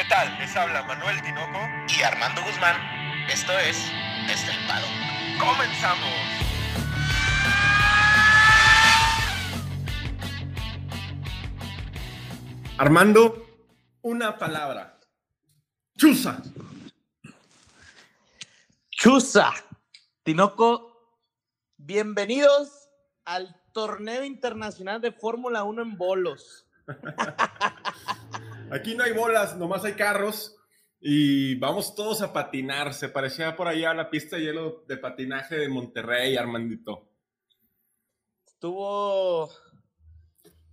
¿Qué tal? Les habla Manuel Tinoco y Armando Guzmán. Esto es Estelpado. ¡Comenzamos! Armando, una palabra. Chusa. Chusa. Tinoco, bienvenidos al torneo internacional de Fórmula 1 en bolos. Aquí no hay bolas, nomás hay carros y vamos todos a patinar. Se parecía por allá a la pista de hielo de patinaje de Monterrey, Armandito. Estuvo.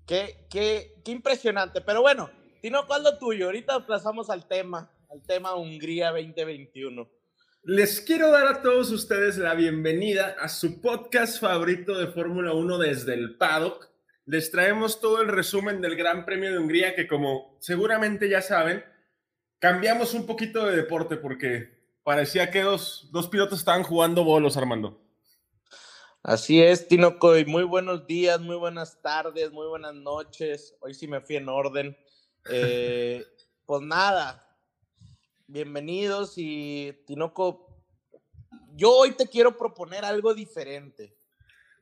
Qué, qué, qué impresionante. Pero bueno, Tino, ¿cuál es lo tuyo? Ahorita pasamos al tema, al tema Hungría 2021. Les quiero dar a todos ustedes la bienvenida a su podcast favorito de Fórmula 1 desde el paddock. Les traemos todo el resumen del Gran Premio de Hungría que como seguramente ya saben, cambiamos un poquito de deporte porque parecía que dos, dos pilotos estaban jugando bolos, Armando. Así es, Tinoco, y muy buenos días, muy buenas tardes, muy buenas noches. Hoy sí me fui en orden. Eh, pues nada, bienvenidos y Tinoco, yo hoy te quiero proponer algo diferente.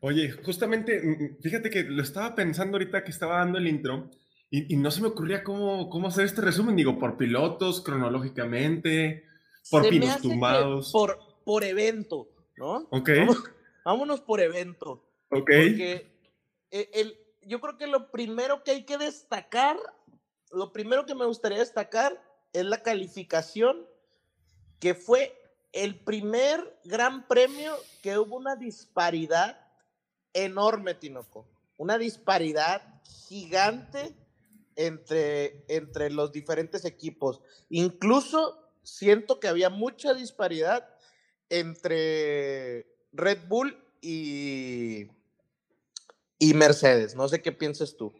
Oye, justamente, mm, mm, fíjate que lo estaba pensando ahorita que estaba dando el intro y, y no se me ocurría cómo, cómo hacer este resumen, digo, por pilotos, cronológicamente, por Se me pinos hace tumbados. Por, por evento, ¿no? Ok, Vamos- vámonos por evento. ok. Porque el- el- yo creo que lo primero que hay que destacar, lo primero que me gustaría destacar es la calificación, que fue el primer gran premio que hubo una disparidad enorme, Tinoco. Una disparidad gigante entre, entre los diferentes equipos. Incluso siento que había mucha disparidad entre Red Bull y, y Mercedes. No sé qué piensas tú.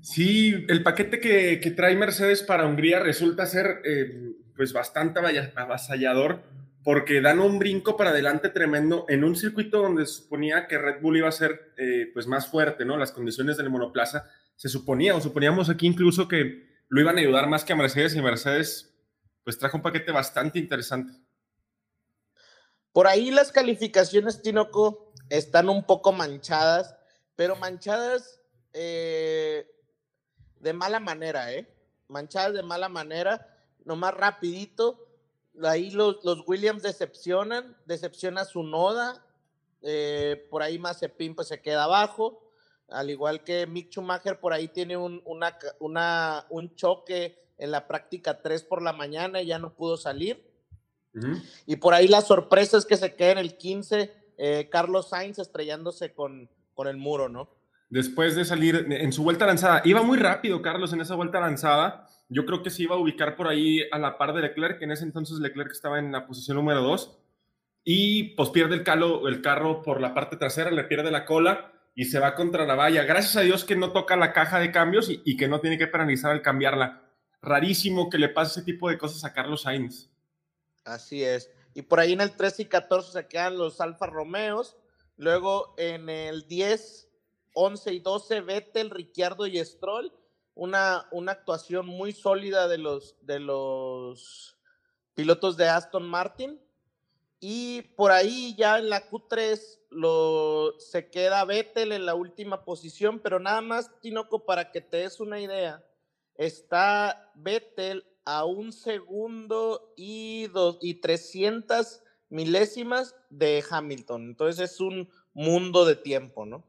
Sí, el paquete que, que trae Mercedes para Hungría resulta ser eh, pues bastante avasallador porque dan un brinco para adelante tremendo en un circuito donde se suponía que Red Bull iba a ser eh, pues más fuerte, ¿no? Las condiciones del monoplaza se suponía o suponíamos aquí incluso que lo iban a ayudar más que a Mercedes y Mercedes pues trajo un paquete bastante interesante. Por ahí las calificaciones, Tinoco, están un poco manchadas, pero manchadas eh, de mala manera, ¿eh? Manchadas de mala manera, nomás rapidito. Ahí los, los Williams decepcionan, decepciona su Noda, eh, por ahí Mazepin pues se queda abajo, al igual que Mick Schumacher por ahí tiene un, una, ca- una- un choque en la práctica 3 por la mañana y ya no pudo salir. Y por ahí la sorpresa es que se queda en el 15, eh, Carlos Sainz estrellándose con, con el muro, ¿no? después de salir en su vuelta lanzada. Iba muy rápido, Carlos, en esa vuelta lanzada. Yo creo que se iba a ubicar por ahí a la par de Leclerc, en ese entonces Leclerc estaba en la posición número 2. Y pues pierde el, calo, el carro por la parte trasera, le pierde la cola y se va contra la valla. Gracias a Dios que no toca la caja de cambios y, y que no tiene que penalizar al cambiarla. Rarísimo que le pase ese tipo de cosas a Carlos Sainz. Así es. Y por ahí en el 13 y 14 se quedan los Alfa Romeos. Luego en el 10, 11 y 12, Vettel, Ricciardo y Stroll. Una, una actuación muy sólida de los, de los pilotos de Aston Martin. Y por ahí ya en la Q3 lo, se queda Vettel en la última posición, pero nada más, Tinoco, para que te des una idea, está Vettel a un segundo y, dos, y 300 milésimas de Hamilton. Entonces es un mundo de tiempo, ¿no?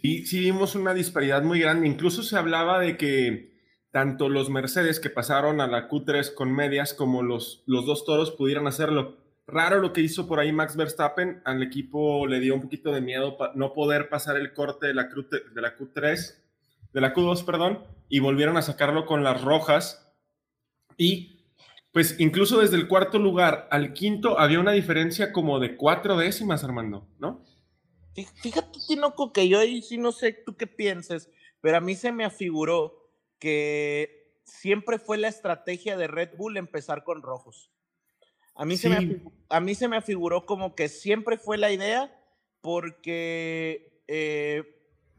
Y sí vimos una disparidad muy grande. Incluso se hablaba de que tanto los Mercedes que pasaron a la Q3 con medias como los, los dos toros pudieran hacerlo. Raro lo que hizo por ahí Max Verstappen. Al equipo le dio un poquito de miedo no poder pasar el corte de la, Q- de la Q3, de la Q2, perdón, y volvieron a sacarlo con las rojas. Y pues incluso desde el cuarto lugar al quinto había una diferencia como de cuatro décimas, Armando, ¿no? Fí- Fíjate, Tinoco, que yo ahí sí no sé tú qué pienses, pero a mí se me afiguró que siempre fue la estrategia de Red Bull empezar con rojos. A mí, se, me, a mí se me afiguró como que siempre fue la idea porque eh,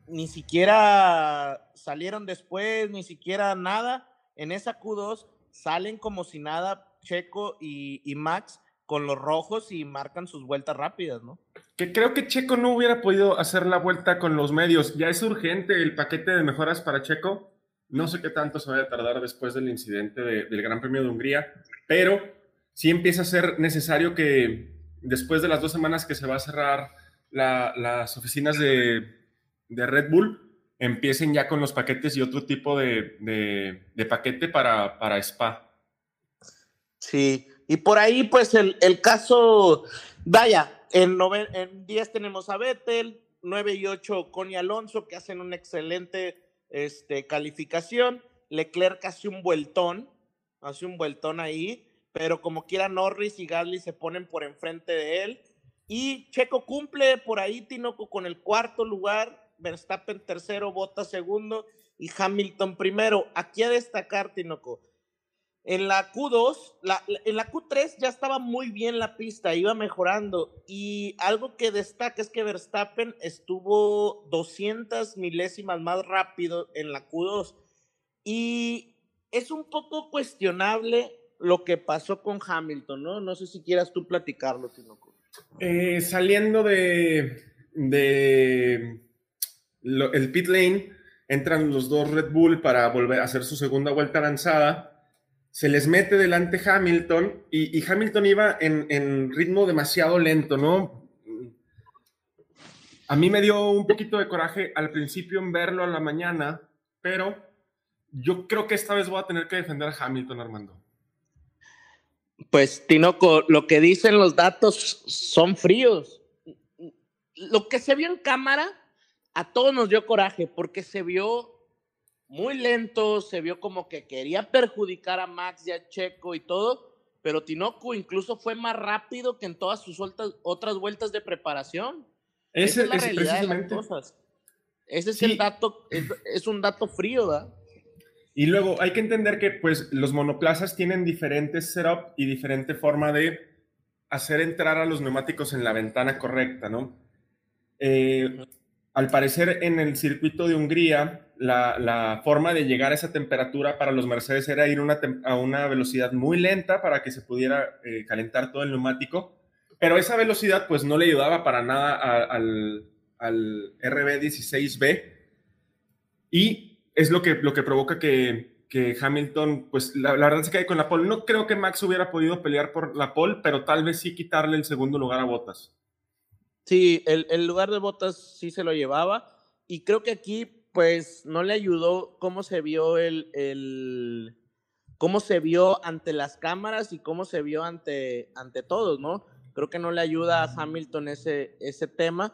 ni siquiera salieron después, ni siquiera nada. En esa Q2 salen como si nada Checo y, y Max con los rojos y marcan sus vueltas rápidas, ¿no? Que creo que Checo no hubiera podido hacer la vuelta con los medios. Ya es urgente el paquete de mejoras para Checo. No sé qué tanto se vaya a tardar después del incidente del Gran Premio de Hungría, pero sí empieza a ser necesario que después de las dos semanas que se va a cerrar las oficinas de, Red Bull, empiecen ya con los paquetes y otro tipo de, paquete para, para Spa. Sí, y por ahí, pues el, caso, vaya, en, en 10 tenemos a Vettel, 9 y 8 Connie Alonso, que hacen una excelente este, calificación. Leclerc hace un vueltón, hace un vueltón ahí, pero como quiera Norris y Gasly se ponen por enfrente de él. Y Checo cumple por ahí, Tinoco, con el cuarto lugar, Verstappen tercero, Bottas segundo y Hamilton primero. Aquí a destacar, Tinoco, en la Q2, en la Q3 ya estaba muy bien la pista, iba mejorando. Y algo que destaca es que Verstappen estuvo 200 milésimas más rápido en la Q2. Y es un poco cuestionable lo que pasó con Hamilton, ¿no? No sé si quieras tú platicarlo, Tinoco. Eh, saliendo de, de el pit lane, entran los dos Red Bull para volver a hacer su segunda vuelta lanzada se les mete delante Hamilton y, Hamilton iba en, ritmo demasiado lento, ¿no? A mí me dio un poquito de coraje al principio en verlo a la mañana, pero yo creo que esta vez voy a tener que defender a Hamilton, Armando. Pues, Tinoco, lo que dicen los datos son fríos. Lo que se vio en cámara a todos nos dio coraje porque se vio muy lento, se vio como que quería perjudicar a Max y a Checo y todo, pero Tinoco incluso fue más rápido que en todas sus otras vueltas de preparación. Esa es la realidad de las cosas. Ese es el dato, es, un dato frío, ¿verdad? Y luego hay que entender que pues los monoplazas tienen diferentes setup y diferente forma de hacer entrar a los neumáticos en la ventana correcta, ¿no? Eh, al parecer en el circuito de Hungría, la, forma de llegar a esa temperatura para los Mercedes era ir a una velocidad muy lenta para que se pudiera eh, calentar todo el neumático, pero esa velocidad pues no le ayudaba para nada al, RB16B y es lo que, lo que provoca que, Hamilton, pues la, verdad se cae con la pole. No creo que Max hubiera podido pelear por la pole, pero tal vez sí quitarle el segundo lugar a Bottas. Sí, el, lugar de Botas sí se lo llevaba. Y creo que aquí, pues, no le ayudó cómo se vio el, el cómo se vio ante las cámaras y cómo se vio ante, ante todos, ¿no? Creo que no le ayuda a Hamilton ese, ese tema.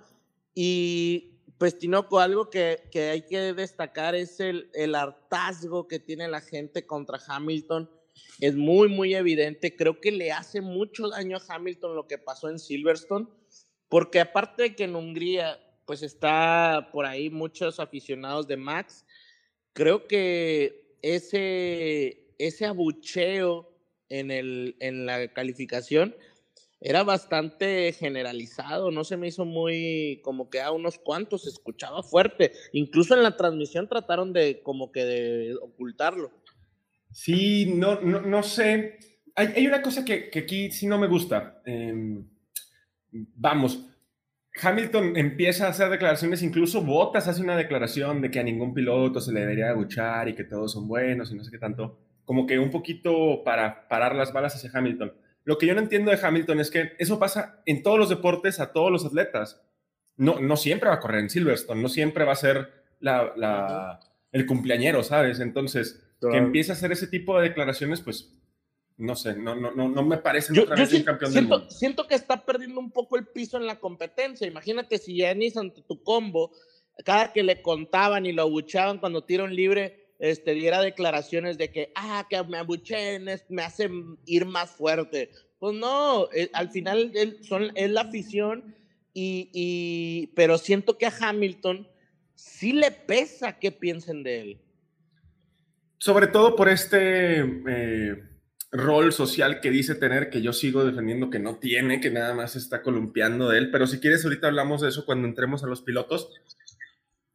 Y pues, Tinoco, algo que, que hay que destacar es el, el hartazgo que tiene la gente contra Hamilton. Es muy, muy evidente. Creo que le hace mucho daño a Hamilton lo que pasó en Silverstone porque aparte de que en Hungría, pues está por ahí muchos aficionados de Max, creo que ese, ese abucheo en, el, en la calificación era bastante generalizado, no se me hizo muy como que a unos cuantos se escuchaba fuerte, incluso en la transmisión trataron de como que de ocultarlo. Sí, no, no, no sé, hay, una cosa que, que, aquí sí no me gusta. Eh, vamos, Hamilton empieza a hacer declaraciones, incluso Bottas hace una declaración de que a ningún piloto se le debería aguchar y que todos son buenos y no sé qué tanto, como que un poquito para parar las balas hacia Hamilton. Lo que yo no entiendo de Hamilton es que eso pasa en todos los deportes a todos los atletas. No, no siempre va a correr en Silverstone, no siempre va a ser la, el cumpleañero, ¿sabes? Entonces, que empiece a hacer ese tipo de declaraciones, pues no sé, no, no, no, no me parece yo, otra un campeón siento, del mundo. Siento que está perdiendo un poco el piso en la competencia. Imagínate si Yanis ante tu combo, cada que le contaban y lo abuchaban cuando tira un libre, este, diera declaraciones de que, ah, que me abuchen, me hacen ir más fuerte. Pues no, eh, al final son, es la afición, y, y, pero siento que a Hamilton sí le pesa que piensen de él. Sobre todo por este... Eh rol social que dice tener, que yo sigo defendiendo que no tiene, que nada más está columpiando de él. Pero si quieres, ahorita hablamos de eso cuando entremos a los pilotos.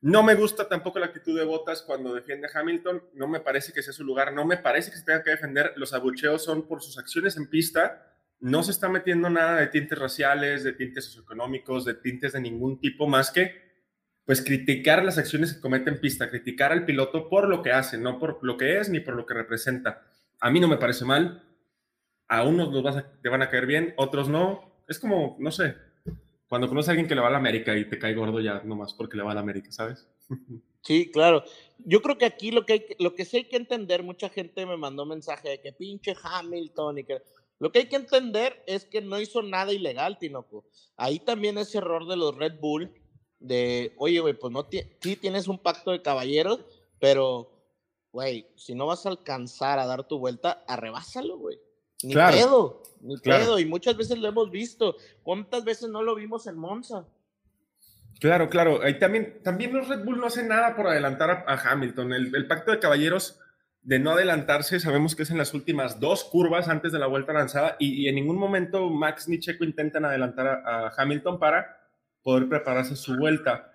No me gusta tampoco la actitud de Botas cuando defiende a Hamilton. No me parece que sea su lugar. No me parece que se tenga que defender. Los abucheos son por sus acciones en pista. No se está metiendo nada de tintes raciales, de tintes socioeconómicos, de tintes de ningún tipo más que pues criticar las acciones que comete en pista, criticar al piloto por lo que hace, no por lo que es ni por lo que representa. A mí no me parece mal. A unos los te van a caer bien, otros no. Es como, no sé, cuando conoces a alguien que le va a la América y te cae gordo ya nomás porque le va a la América, ¿sabes? Sí, claro. Yo creo que aquí lo que, hay, lo que sí hay que entender, mucha gente me mandó mensaje de que pinche Hamilton y que... Lo que hay que entender es que no hizo nada ilegal, Tinoco. Ahí también ese error de los Red Bull, de, oye, güey, pues no, sí tienes un pacto de caballeros, pero, güey, si no vas a alcanzar a dar tu vuelta, arrebásalo, güey. Ni pedo, ni pedo. Y muchas veces lo hemos visto. ¿Cuántas veces no lo vimos en Monza? Claro, claro. Ahí también, también los Red Bull no hacen nada por adelantar a, Hamilton. El, pacto de caballeros de no adelantarse, sabemos que es en las últimas dos curvas antes de la vuelta lanzada y, en ningún momento Max ni Checo intentan adelantar a, Hamilton para poder prepararse su vuelta.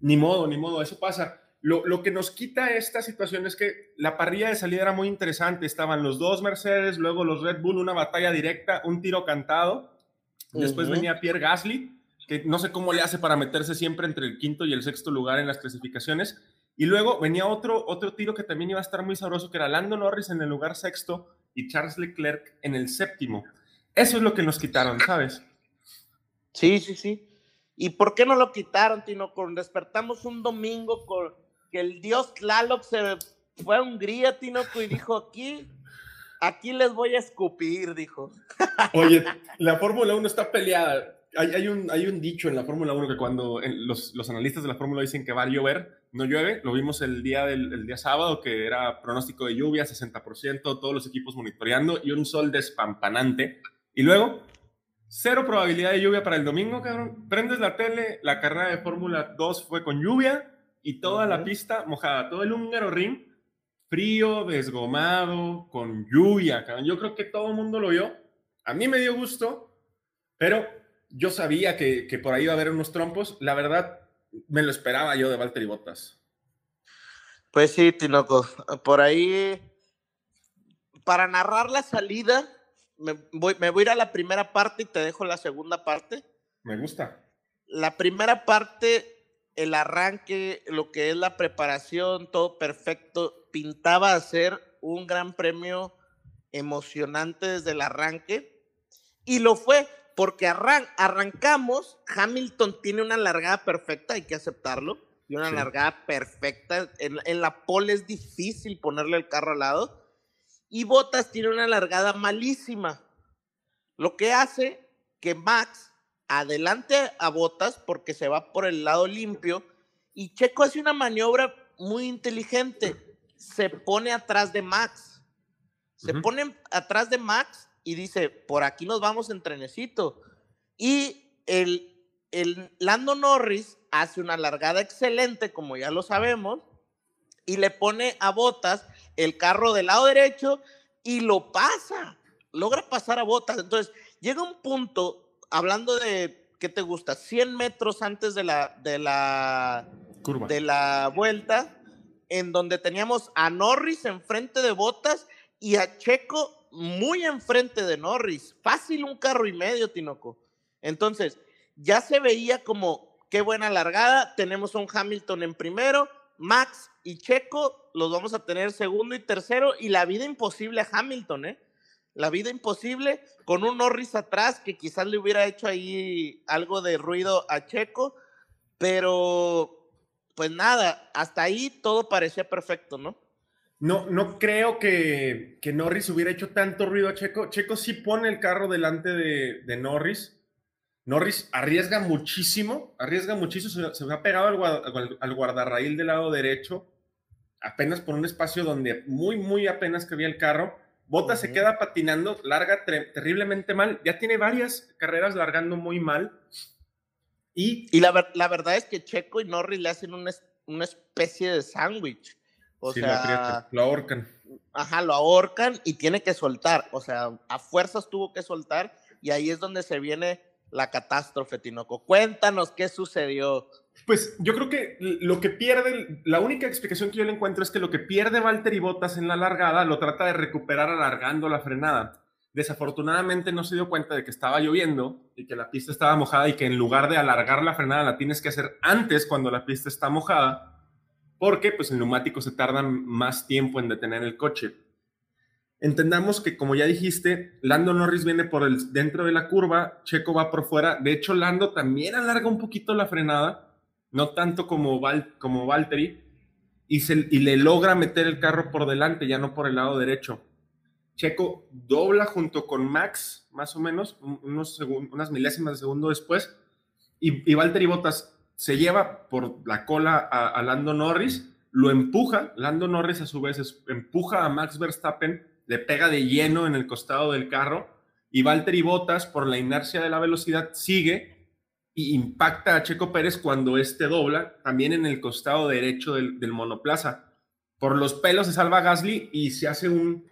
Ni modo, ni modo, eso pasa. Lo, que nos quita esta situación es que la parrilla de salida era muy interesante. Estaban los dos Mercedes, luego los Red Bull, una batalla directa, un tiro cantado. Después venía Pierre Gasly, que no sé cómo le hace para meterse siempre entre el quinto y el sexto lugar en las clasificaciones. Y luego venía otro, otro tiro que también iba a estar muy sabroso, que era Lando Norris en el lugar sexto y Charles Leclerc en el séptimo. Eso es lo que nos quitaron, ¿sabes? Sí, sí, sí. ¿Y por qué no lo quitaron, Tino? Con despertamos un domingo con que el dios Tlaloc se fue a Hungría, Tinoco, y dijo, aquí, aquí les voy a escupir, dijo. Oye, la Fórmula 1 está peleada. Hay, un, hay un dicho en la Fórmula 1 que cuando los, los, analistas de la Fórmula dicen que va a llover, no llueve. Lo vimos el día, del, día sábado, que era pronóstico de lluvia, 60%, todos los equipos monitoreando y un sol despampanante. Y luego, cero probabilidad de lluvia para el domingo, cabrón. Prendes la tele, la carrera de Fórmula 2 fue con lluvia y toda la pista mojada, todo el húngaro ring frío, desgomado, con lluvia. Yo creo que todo el mundo lo vio. A mí me dio gusto, pero yo sabía que, por ahí iba a haber unos trompos. La verdad, me lo esperaba yo de Valtteri Bottas. Pues sí, Tinoco. Por ahí, para narrar la salida, me voy, me voy a ir a la primera parte y te dejo la segunda parte. Me gusta. La primera parte el arranque, lo que es la preparación, todo perfecto, pintaba a ser un gran premio emocionante desde el arranque. Y lo fue, porque arrancamos, Hamilton tiene una largada perfecta, hay que aceptarlo, y una largada perfecta. En, en, la pole es difícil ponerle el carro al lado. Y Bottas tiene una largada malísima. Lo que hace que Max adelante a Botas porque se va por el lado limpio y Checo hace una maniobra muy inteligente. Se pone atrás de Max. Se pone atrás de Max y dice, por aquí nos vamos en trenecito. Y el, el Lando Norris hace una largada excelente, como ya lo sabemos, y le pone a Botas el carro del lado derecho y lo pasa. Logra pasar a Botas. Entonces, llega un punto hablando de, ¿qué te gusta? 100 metros antes de la, de la, Curva. De la vuelta, en donde teníamos a Norris enfrente de Botas y a Checo muy enfrente de Norris. Fácil un carro y medio, Tinoco. Entonces, ya se veía como, qué buena largada. Tenemos a un Hamilton en primero, Max y Checo los vamos a tener segundo y tercero y la vida imposible a Hamilton, ¿eh? La vida imposible, con un Norris atrás que quizás le hubiera hecho ahí algo de ruido a Checo, pero pues nada, hasta ahí todo parecía perfecto, ¿no? No, no creo que, que Norris hubiera hecho tanto ruido a Checo. Checo sí pone el carro delante de, Norris. Norris arriesga muchísimo, arriesga muchísimo, se, ha pegado al, al, guardarraíl del lado derecho, apenas por un espacio donde muy, muy apenas cabía el carro Bota se queda patinando, larga terriblemente mal. Ya tiene varias carreras largando muy mal. Y, y la, la, verdad es que Checo y Norris le hacen una, una especie de sándwich. O sea, lo ahorcan. Ajá, lo ahorcan y tiene que soltar. O sea, a fuerzas tuvo que soltar. Y ahí es donde se viene la catástrofe, Tinoco. Cuéntanos qué sucedió. Pues yo creo que lo que pierde, la única explicación que yo le encuentro es que lo que pierde Valtteri Bottas en la largada lo trata de recuperar alargando la frenada. Desafortunadamente no se dio cuenta de que estaba lloviendo y que la pista estaba mojada y que en lugar de alargar la frenada la tienes que hacer antes cuando la pista está mojada, porque pues el neumático se tarda más tiempo en detener el coche. Entendamos que, como ya dijiste, Lando Norris viene por el dentro de la curva, Checo va por fuera. De hecho, Lando también alarga un poquito la frenada no tanto como, Val, como Valtteri, y, se, y le logra meter el carro por delante, ya no por el lado derecho. Checo dobla junto con Max, más o menos, unos unas milésimas de segundo después, y, y Valtteri Bottas se lleva por la cola a, Lando Norris, lo empuja, Lando Norris a su vez empuja a Max Verstappen, le pega de lleno en el costado del carro, y Valtteri Bottas, por la inercia de la velocidad, sigue y impacta a Checo Pérez cuando este dobla, también en el costado derecho del, monoplaza. Por los pelos se salva Gasly y se hace un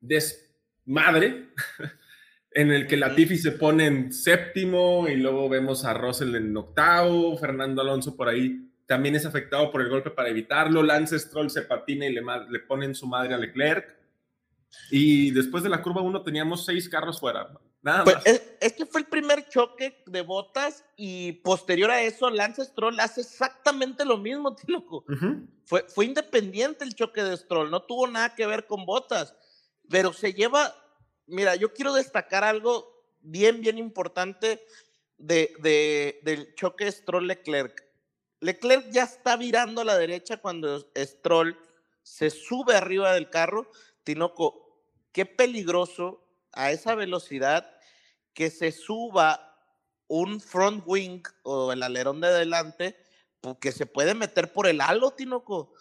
desmadre en el que Latifi se pone en séptimo y luego vemos a Russell en octavo, Fernando Alonso por ahí también es afectado por el golpe para evitarlo, Lance Stroll se patina y le, le pone en su madre a Leclerc. Y después de la curva 1 teníamos seis carros fuera. Nada pues, Es, que fue el primer choque de botas y posterior a eso Lance Stroll hace exactamente lo mismo, tío. fue, fue independiente el choque de Stroll, no tuvo nada que ver con botas, pero se lleva, mira, yo quiero destacar algo bien, bien importante de, de, del choque Stroll-Leclerc. Leclerc ya está virando a la derecha cuando Stroll se sube arriba del carro. Tinoco, qué peligroso a esa velocidad que se suba un front wing o el alerón de adelante, porque se puede meter por el halo, Tinoco.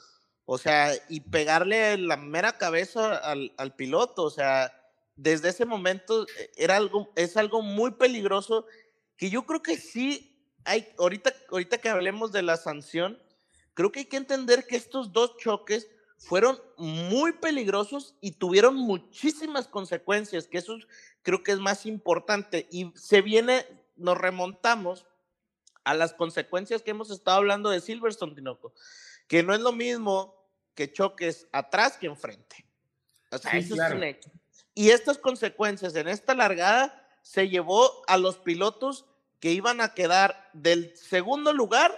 O sea, y pegarle la mera cabeza al, piloto. O sea, desde ese momento eh, era algo, es algo muy peligroso que yo creo que sí hay, ahorita, ahorita que hablemos de la sanción, creo que hay que entender que estos dos choques fueron muy peligrosos y tuvieron muchísimas consecuencias, que eso creo que es más importante. Y se viene, nos remontamos a las consecuencias que hemos estado hablando de Silverstone, Tinoco, que no es lo mismo que choques atrás que enfrente. O sea, eso es un hecho. Y estas consecuencias en esta largada se llevó a los pilotos que iban a quedar del segundo lugar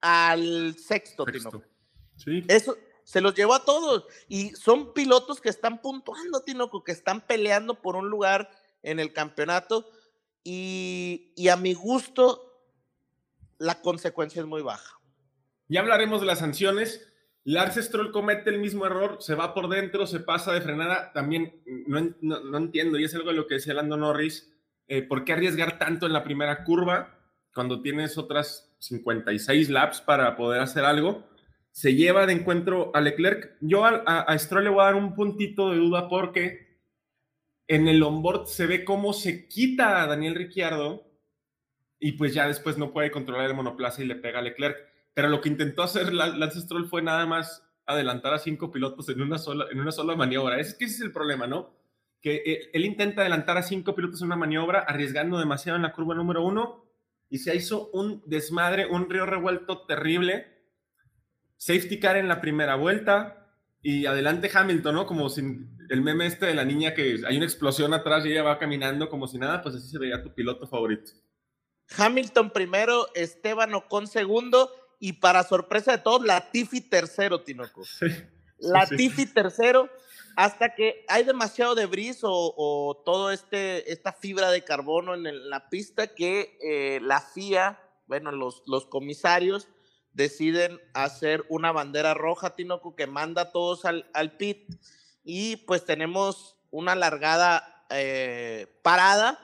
al sexto, Tinoco. Sí. Eso, se los llevó a todos. Y son pilotos que están puntuando, Tinoco, que están peleando por un lugar en el campeonato. Y, a mi gusto, la consecuencia es muy baja. Ya hablaremos de las sanciones. Lance Stroll comete el mismo error, se va por dentro, se pasa de frenada. También no, entiendo, y es algo de lo que decía Lando Norris, eh, ¿por qué arriesgar tanto en la primera curva cuando tienes otras 56 laps para poder hacer algo? Se lleva de encuentro a Leclerc. Yo a, Stroll le voy a dar un puntito de duda porque en el onboard se ve cómo se quita a Daniel Ricciardo y pues ya después no puede controlar el monoplaza y le pega a Leclerc. Pero lo que intentó hacer Lance Stroll fue nada más adelantar a cinco pilotos en una sola, en una sola maniobra. Es que ese es el problema, ¿no? Que él, él intenta adelantar a cinco pilotos en una maniobra, arriesgando demasiado en la curva número uno, y se hizo un desmadre, un río revuelto terrible safety car en la primera vuelta y adelante Hamilton, ¿no? Como sin el meme este de la niña que hay una explosión atrás y ella va caminando como si nada, pues así se veía tu piloto favorito. Hamilton primero, Esteban Ocon segundo y para sorpresa de todos, Latifi tercero, Tinoco. Sí, Latifi tercero, hasta que hay demasiado debris o, o todo este, esta fibra de carbono en la pista que eh, la FIA, bueno, los, los comisarios deciden hacer una bandera roja, Tinoco, que manda a todos al, pit y pues tenemos una largada eh, parada,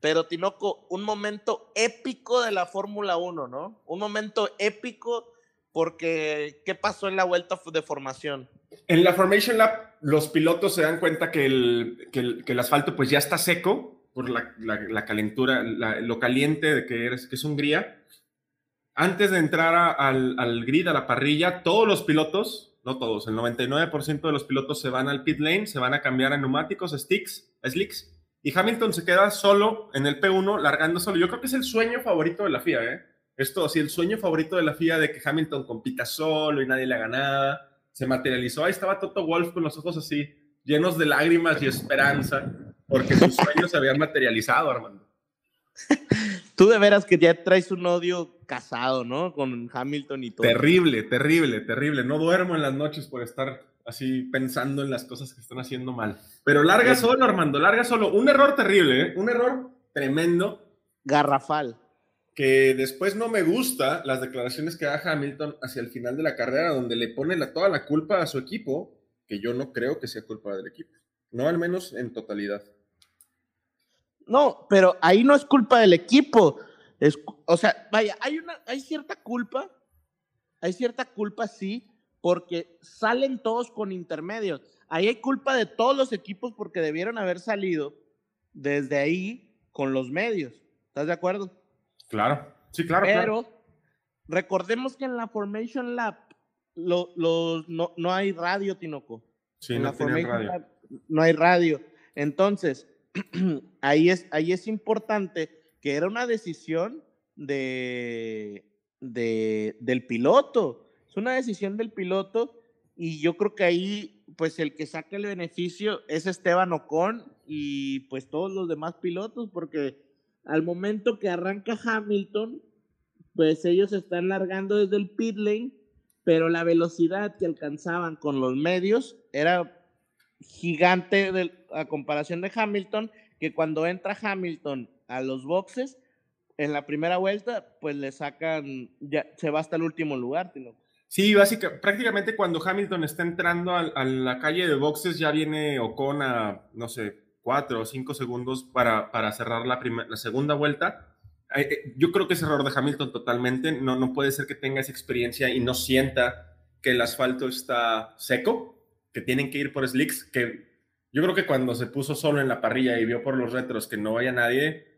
pero Tinoco, un momento épico de la Fórmula 1, ¿no? Un momento épico porque ¿qué pasó en la vuelta de formación? En la Formation Lab, los pilotos se dan cuenta que el, que el, asfalto pues ya está seco por la, la, calentura, lo caliente de que, eres, que es Hungría antes de entrar al, grid, a la parrilla, todos los pilotos, no todos, el 99% de los pilotos se van al pit lane, se van a cambiar a neumáticos, sticks, slicks, y Hamilton se queda solo en el P1, largando solo. Yo creo que es el sueño favorito de la FIA, ¿eh? Esto, sí, el sueño favorito de la FIA de que Hamilton compita solo y nadie le haga nada, se materializó. Ahí estaba Toto Wolf con los ojos así, llenos de lágrimas y esperanza, porque sus sueños se habían materializado, Armando. Tú de veras que ya traes un odio casado, ¿no? Con Hamilton y todo. Terrible, terrible, terrible. No duermo en las noches por estar así pensando en las cosas que están haciendo mal. Pero larga solo, Armando, larga solo. Un error terrible, ¿eh? Un error tremendo. Garrafal. Que después no me gusta las declaraciones que da Hamilton hacia el final de la carrera, donde le pone la, toda la culpa a su equipo, que yo no creo que sea culpa del equipo. No al menos en totalidad. No, pero ahí no es culpa del equipo. Es, o sea, vaya, hay, una, hay cierta culpa, hay cierta culpa, sí, porque salen todos con intermedios. Ahí hay culpa de todos los equipos porque debieron haber salido desde ahí con los medios. ¿Estás de acuerdo? Claro, sí, claro. Pero recordemos que en la Formation Lab lo, no, no, hay radio, Tinoco. Sí, en no la Formation radio. Lab no hay radio. Entonces, ahí, es, ahí es importante que era una decisión de, de, del piloto. Es una decisión del piloto y yo creo que ahí, pues el que saca el beneficio es Esteban Ocon y pues todos los demás pilotos, porque al momento que arranca Hamilton, pues ellos están largando desde el pit lane, pero la velocidad que alcanzaban con los medios era gigante de, a comparación de Hamilton, que cuando entra Hamilton a los boxes, en la primera vuelta, pues le sacan, ya se va hasta el último lugar. ¿no? Sí, básicamente, prácticamente cuando Hamilton está entrando a, la calle de boxes, ya viene Ocon a, no sé, cuatro o cinco segundos para, para cerrar la, la segunda vuelta. Eh, yo creo que es error de Hamilton totalmente. No, no puede ser que tenga esa experiencia y no sienta que el asfalto está seco que tienen que ir por slicks, que yo creo que cuando se puso solo en la parrilla y vio por los retros que no vaya nadie,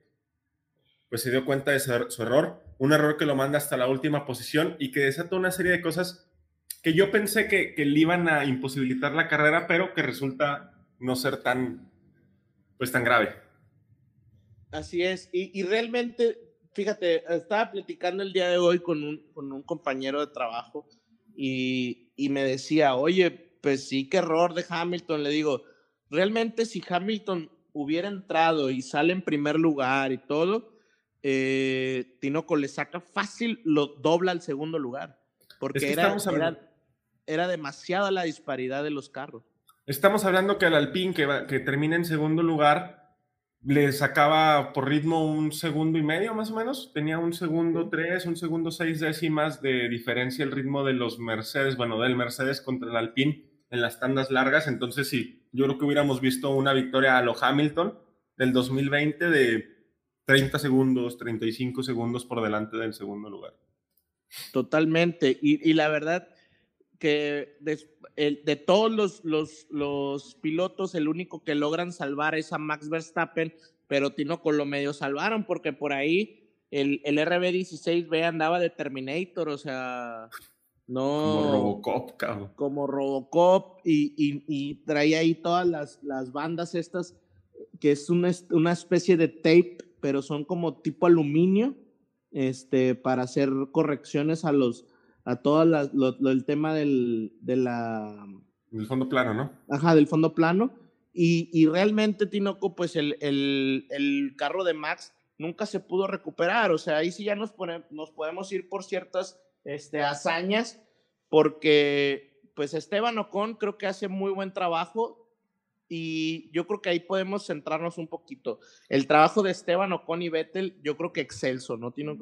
pues se dio cuenta de su, error, un error que lo manda hasta la última posición y que desata una serie de cosas que yo pensé que, le iban a imposibilitar la carrera, pero que resulta no ser tan, pues tan grave. Así es, y, realmente, fíjate, estaba platicando el día de hoy con un, con un compañero de trabajo y, y me decía, oye, pues sí, qué error de Hamilton. Le digo, realmente si Hamilton hubiera entrado y sale en primer lugar y todo, eh, Tinoco le saca fácil, lo dobla al segundo lugar. Porque era, era, demasiada la disparidad de los carros. Estamos hablando que al Alpine, que, que termina en segundo lugar, le sacaba por ritmo un segundo y medio más o menos. Tenía un segundo tres, un segundo seis décimas de diferencia el ritmo de los Mercedes, bueno, del Mercedes contra el Alpine en las tandas largas. Entonces, sí, yo creo que hubiéramos visto una victoria a lo Hamilton del 2020 de 30 segundos, 35 segundos por delante del segundo lugar. Totalmente. Y, la verdad que de, todos los, los, los, pilotos, el único que logran salvar es a Max Verstappen, pero Tino con lo medio salvaron porque por ahí el, el RB16B andaba de Terminator, o sea, no. Como Robocop, cabrón. Como Robocop y, y, traía ahí todas las, las, bandas estas, que es una, una, especie de tape, pero son como tipo aluminio, este, para hacer correcciones a los, a todo el tema del, de la... Del fondo plano, ¿no? Ajá, del fondo plano. Y, y realmente, Tinoco, pues el, el, el, carro de Max nunca se pudo recuperar. O sea, ahí sí ya nos, pone, nos podemos ir por ciertas este, hazañas, porque pues Esteban Ocon creo que hace muy buen trabajo y yo creo que ahí podemos centrarnos un poquito. El trabajo de Esteban Ocon y Vettel, yo creo que excelso, ¿no? Tino?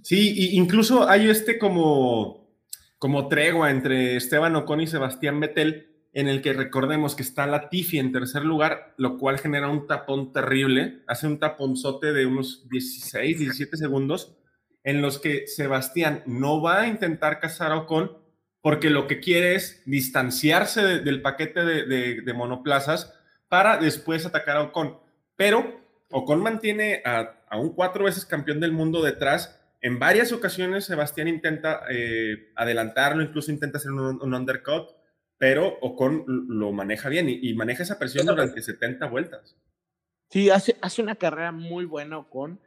Sí, incluso hay este como, como tregua entre Esteban Ocon y Sebastián Vettel, en el que recordemos que está Latifi en tercer lugar, lo cual genera un tapón terrible, hace un taponzote de unos 16, 17 segundos, en los que Sebastián no va a intentar cazar a Ocon porque lo que quiere es distanciarse del paquete de, monoplazas para después atacar a Ocon. Pero Ocon mantiene a, un cuatro veces campeón del mundo detrás. En varias ocasiones Sebastián intenta eh, adelantarlo, incluso intenta hacer un, undercut, pero Ocon lo maneja bien y, maneja esa presión durante 70 vueltas. Sí, hace, hace una carrera muy buena Ocon.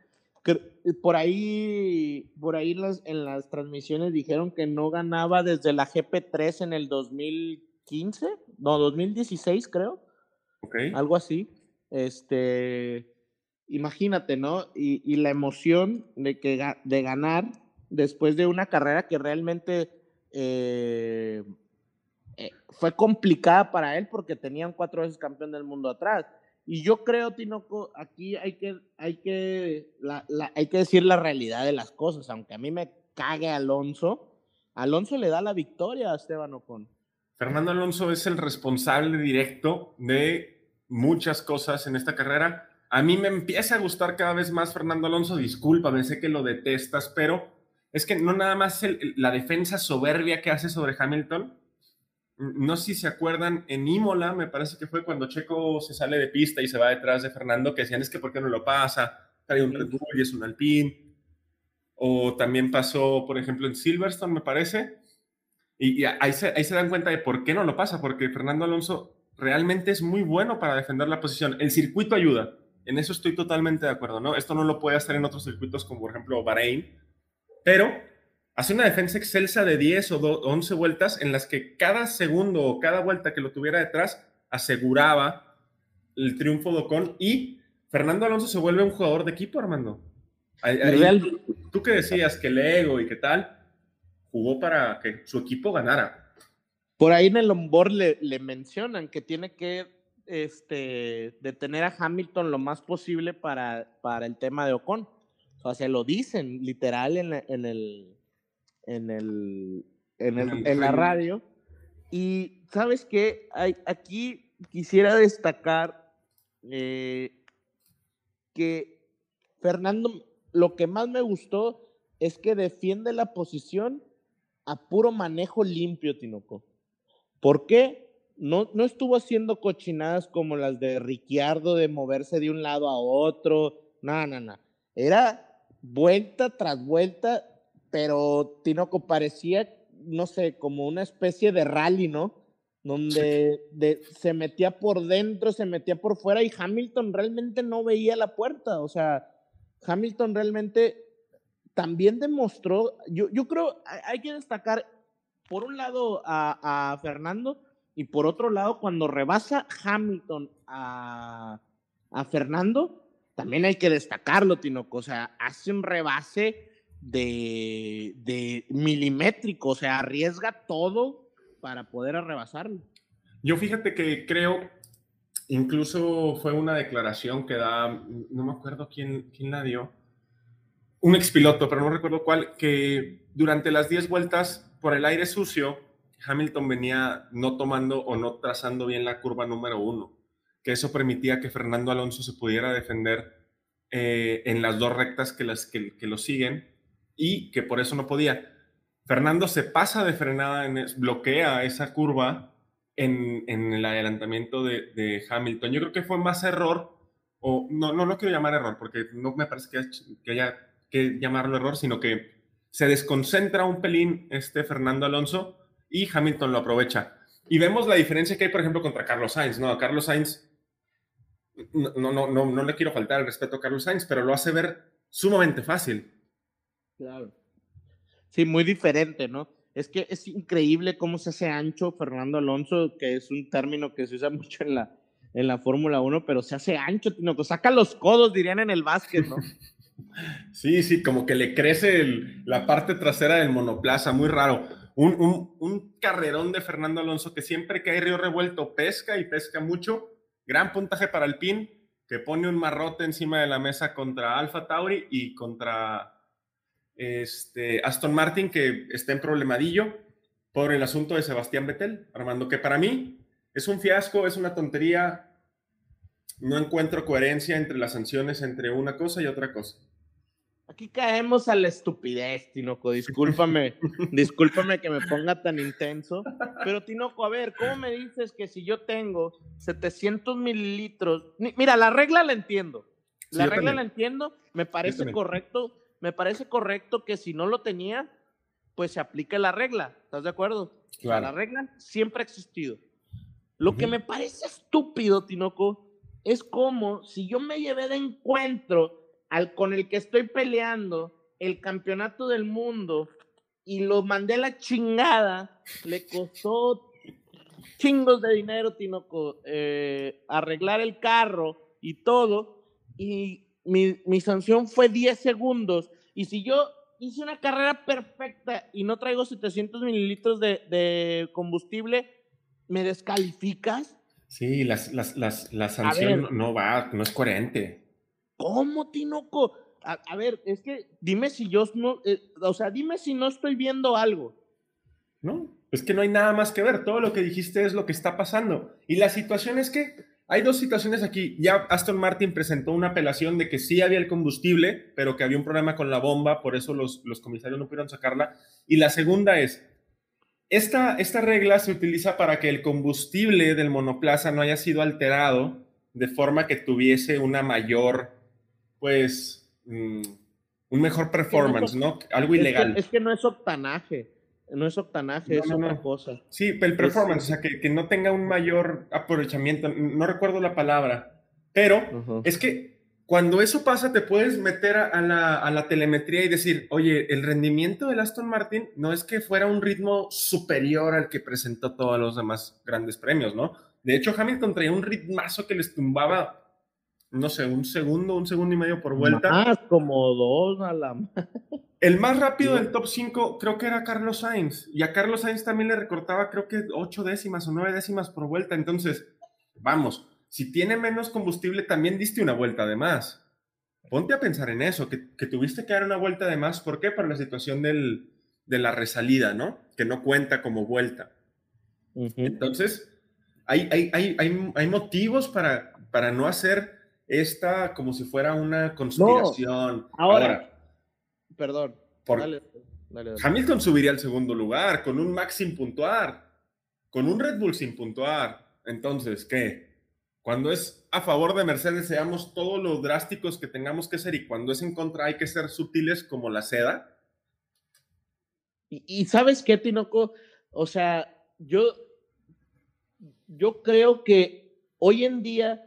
Por ahí, por ahí las, en las transmisiones dijeron que no ganaba desde la GP3 en el 2015, no, 2016 creo. Okay. Algo así. Este, imagínate, ¿no? Y, y, la emoción de, que, de ganar después de una carrera que realmente eh, eh, fue complicada para él porque tenían cuatro veces campeón del mundo atrás. Y yo creo, Tinoco, aquí hay que, hay que, la, la, hay que decir la realidad de las cosas, aunque a mí me cague Alonso, Alonso le da la victoria a Esteban Ocon. Fernando Alonso es el responsable directo de muchas cosas en esta carrera. A mí me empieza a gustar cada vez más Fernando Alonso, discúlpame, sé que lo detestas, pero es que no nada más el, la defensa soberbia que hace sobre Hamilton, no sé si se acuerdan, en Imola, me parece que fue cuando Checo se sale de pista y se va detrás de Fernando, que decían, es que ¿por qué no lo pasa? Trae un Red Bull y es un Alpine. O también pasó, por ejemplo, en Silverstone, me parece. Y, y ahí, se, ahí se dan cuenta de por qué no lo pasa, porque Fernando Alonso realmente es muy bueno para defender la posición. El circuito ayuda, en eso estoy totalmente de acuerdo, ¿no? Esto no lo puede hacer en otros circuitos como, por ejemplo, Bahrein, pero hace una defensa excelsa de 10 o 11 vueltas en las que cada segundo o cada vuelta que lo tuviera detrás aseguraba el triunfo de Ocon y Fernando Alonso se vuelve un jugador de equipo, Armando. Ahí, ahí, tú que decías que el ego y qué tal, jugó para que su equipo ganara. Por ahí en el onboard le, le mencionan que tiene que este, detener a Hamilton lo más posible para, para el tema de Ocon. O sea, se lo dicen literal en, en el, en, el, en, el, en la radio. Y sabes qué, aquí quisiera destacar eh, que Fernando, lo que más me gustó es que defiende la posición a puro manejo limpio, Tinoco. ¿Por qué? No, no estuvo haciendo cochinadas como las de Ricciardo de moverse de un lado a otro. No, no, no. Era vuelta tras vuelta pero Tinoco parecía, no sé, como una especie de rally, ¿no? Donde sí. de, se metía por dentro, se metía por fuera y Hamilton realmente no veía la puerta. O sea, Hamilton realmente también demostró, yo, yo creo, hay que destacar, por un lado, a, a Fernando y por otro lado, cuando rebasa Hamilton a, a Fernando, también hay que destacarlo, Tinoco. O sea, hace un rebase de, de, milimétrico, o sea, arriesga todo para poder rebasarlo. Yo fíjate que creo, incluso fue una declaración que da, no me acuerdo quién, quién la dio, un expiloto, pero no recuerdo cuál, que durante las 10 vueltas por el aire sucio, Hamilton venía no tomando o no trazando bien la curva número uno, que eso permitía que Fernando Alonso se pudiera defender eh, en las dos rectas que, las, que lo siguen y que por eso no podía. Fernando se pasa de frenada, en, bloquea esa curva en, en el adelantamiento de, de, Hamilton. Yo creo que fue más error, o no, no lo quiero llamar error, porque no me parece que, haya que llamarlo error, sino que se desconcentra un pelín este Fernando Alonso y Hamilton lo aprovecha. Y vemos la diferencia que hay, por ejemplo, contra Carlos Sainz, ¿no? Carlos Sainz, no, no, no, no le quiero faltar el respeto a Carlos Sainz, pero lo hace ver sumamente fácil. Claro. Sí, muy diferente, ¿no? Es que es increíble cómo se hace ancho Fernando Alonso, que es un término que se usa mucho en la, en la Fórmula 1, pero se hace ancho, no, que saca los codos, dirían en el básquet, ¿no? Sí, sí, como que le crece el, la parte trasera del monoplaza, muy raro. Un, un, un, carrerón de Fernando Alonso que siempre que hay río revuelto pesca y pesca mucho. Gran puntaje para el PIN, que pone un marrote encima de la mesa contra Alfa Tauri y contra este, Aston Martin, que está en problemadillo por el asunto de Sebastián Vettel, Armando, que para mí es un fiasco, es una tontería. No encuentro coherencia entre las sanciones entre una cosa y otra cosa. Aquí caemos a la estupidez, Tinoco. Discúlpame, discúlpame que me ponga tan intenso. Pero, Tinoco, a ver, ¿cómo me dices que si yo tengo 700 mililitros? Mira, la regla la entiendo. La sí, regla la entiendo. Me parece correcto. Me parece correcto que si no lo tenía, pues se aplique la regla. ¿Estás de acuerdo? Claro. O sea, la regla siempre ha existido. Lo uh -huh. que me parece estúpido, Tinoco, es como si yo me llevé de encuentro al con el que estoy peleando el campeonato del mundo y lo mandé a la chingada, le costó chingos de dinero, Tinoco, eh, arreglar el carro y todo, y mi, mi sanción fue 10 segundos. Y si yo hice una carrera perfecta y no traigo 700 mililitros de, de combustible, ¿me descalificas? Sí, las, las, las, la sanción no va, no es coherente. ¿Cómo, Tinoco? A, a ver, es que dime si yo no, eh, o sea, dime si no estoy viendo algo. No, es que no hay nada más que ver. Todo lo que dijiste es lo que está pasando. Y la situación es que hay dos situaciones aquí. Ya Aston Martin presentó una apelación de que sí había el combustible, pero que había un problema con la bomba, por eso los, los comisarios no pudieron sacarla. Y la segunda es, esta, esta regla se utiliza para que el combustible del monoplaza no haya sido alterado de forma que tuviese una mayor, pues, mm, un mejor performance, ¿no? Algo ilegal. Es que, es que no es octanaje. No es octanaje, No, es no, otra no. cosa. Sí, el performance, o sea, que, que no tenga un mayor aprovechamiento, no recuerdo la palabra, pero Ujú. es que cuando eso pasa te puedes meter a, a la, a la telemetría y decir, oye, el rendimiento del Aston Martin no es que fuera un ritmo superior al que presentó todos los demás grandes premios, ¿no? De hecho, Hamilton traía un ritmazo que les tumbaba, no sé, un segundo, un segundo y medio por vuelta. Más, como dos a la El más rápido del top 5 creo que era Carlos Sainz. Y a Carlos Sainz también le recortaba creo que 8 décimas o 9 décimas por vuelta. Entonces, vamos, si tiene menos combustible también diste una vuelta de más. Ponte a pensar en eso, que, que tuviste que dar una vuelta de más. ¿Por qué? Por la situación del, de la resalida, ¿no? Que no cuenta como vuelta. Entonces, hay, hay, hay, hay, hay motivos para, para no hacer esta como si fuera una conspiración. ahora- Perdón. por, Dale, dale, dale. Hamilton subiría al segundo lugar con un Max sin puntuar, con un Red Bull sin puntuar. Entonces, ¿qué? Cuando es a favor de Mercedes, seamos todos los drásticos que tengamos que ser y cuando es en contra hay que ser sutiles como la seda. Y, y sabes qué, Tinoco, o sea, yo, yo creo que hoy en día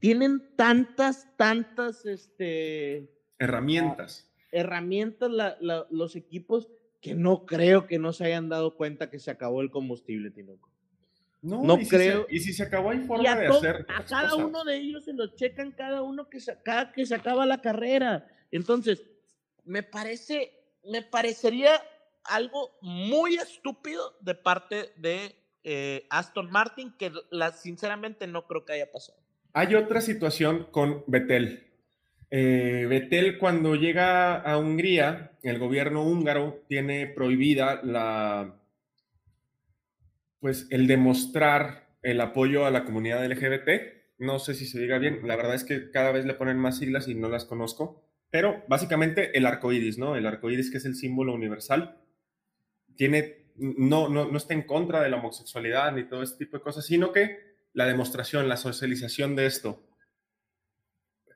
tienen tantas, tantas este, Herramientas. Herramientas la- la- los equipos que no creo que no se hayan dado cuenta que se acabó el combustible, Tinoco. No, no y si creo- se- y si se acabó, hay forma de hacer. a cada cosas. uno de ellos se lo checan cada uno que se, cada que se acaba la carrera. Entonces, me parece, me parecería algo muy estúpido de parte de eh, Aston Martin que la, sinceramente no creo que haya pasado. Hay otra situación con Betel. Eh, Betel cuando llega a Hungría, el gobierno húngaro tiene prohibida la, pues el demostrar el apoyo a la comunidad LGBT. No sé si se diga bien, la verdad es que cada vez le ponen más siglas y no las conozco, pero básicamente el arco iris, ¿no? El arco iris que es el símbolo universal, tiene, no, no, no está en contra de la homosexualidad ni todo este tipo de cosas, sino que la demostración, la socialización de esto.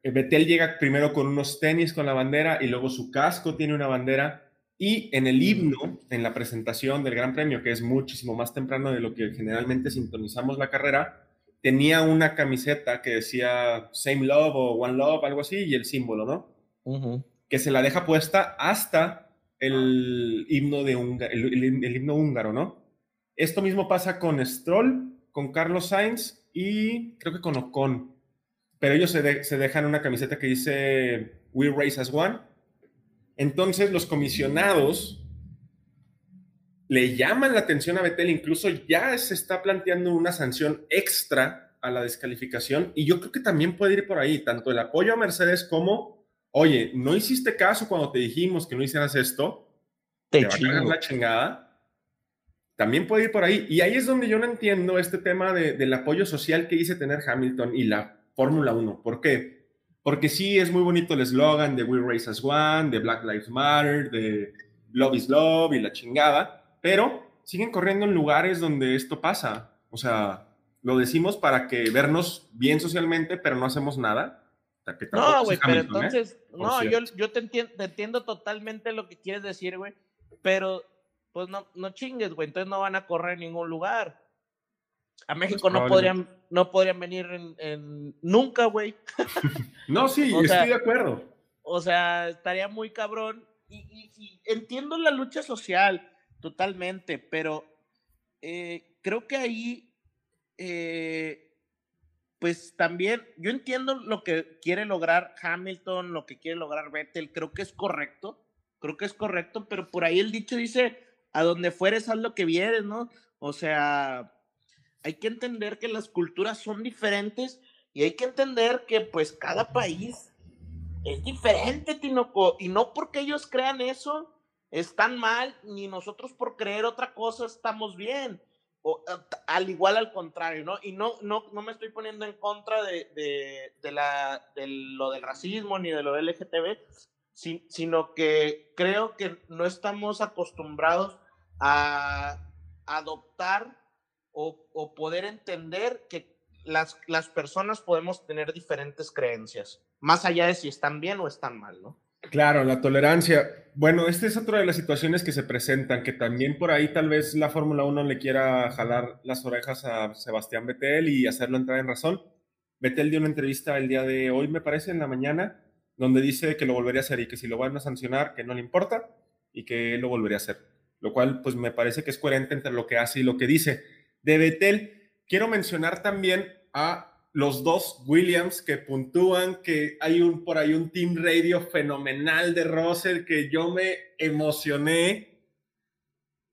Eh, Betel llega primero con unos tenis con la bandera y luego su casco tiene una bandera y en el himno, en la presentación del Gran Premio, que es muchísimo más temprano de lo que generalmente sintonizamos la carrera, tenía una camiseta que decía Same Love o One Love, algo así, y el símbolo, ¿no? Que se la deja puesta hasta el himno, de Hunga- el, el- el himno húngaro, ¿no? Esto mismo pasa con Stroll, con Carlos Sainz y creo que con Ocon. Pero ellos se, de- se dejan una camiseta que dice We Race as One. Entonces los comisionados le llaman la atención a Betel, incluso ya se está planteando una sanción extra a la descalificación y yo creo que también puede ir por ahí, tanto el apoyo a Mercedes como, oye, no hiciste caso cuando te dijimos que no hicieras esto, te, va a cagar la chingada. También puede ir por ahí. Y ahí es donde yo no entiendo este tema de- del apoyo social que dice tener Hamilton y la Fórmula 1. ¿Por qué? Porque sí es muy bonito el eslogan de We Race as One, de Black Lives Matter, de Love is Love y la chingada, pero siguen corriendo en lugares donde esto pasa. O sea, lo decimos para que vernos bien socialmente, pero no hacemos nada. Que No, güey, pero Hamilton, entonces, no, yo te, entiendo, te entiendo totalmente lo que quieres decir, güey, pero pues no, no chingues, güey, entonces no van a correr en ningún lugar. A México no podrían, no podrían venir en, nunca, güey. no, sí, estoy de acuerdo. O sea, estaría muy cabrón. Y, entiendo la lucha social totalmente, pero eh, creo que ahí, eh, pues también, yo entiendo lo que quiere lograr Hamilton, lo que quiere lograr Vettel, creo que es correcto, creo que es correcto, pero por ahí el dicho dice, a donde fueres, haz lo que vieres, ¿no? O sea, hay que entender que las culturas son diferentes y hay que entender que pues cada país es diferente, Tinoco, y no porque ellos crean eso están mal, ni nosotros por creer otra cosa estamos bien. O, al igual al contrario, ¿no? Y no, no, no me estoy poniendo en contra de, de, la, de lo del racismo ni de lo del LGTB, sino que creo que no estamos acostumbrados a adoptar o, poder entender que las, las personas podemos tener diferentes creencias, más allá de si están bien o están mal, ¿no? Claro, la tolerancia. Bueno, esta es otra de las situaciones que se presentan, que también por ahí tal vez la Fórmula 1 le quiera jalar las orejas a Sebastián Vettel y hacerlo entrar en razón. Vettel dio una entrevista el día de hoy, me parece, en la mañana, donde dice que lo volvería a hacer y que si lo van a sancionar, que no le importa y que lo volvería a hacer. Lo cual, pues me parece que es coherente entre lo que hace y lo que dice de Betel. Quiero mencionar también a los dos Williams que puntúan, que hay un, por ahí un team radio fenomenal de Russell que yo me emocioné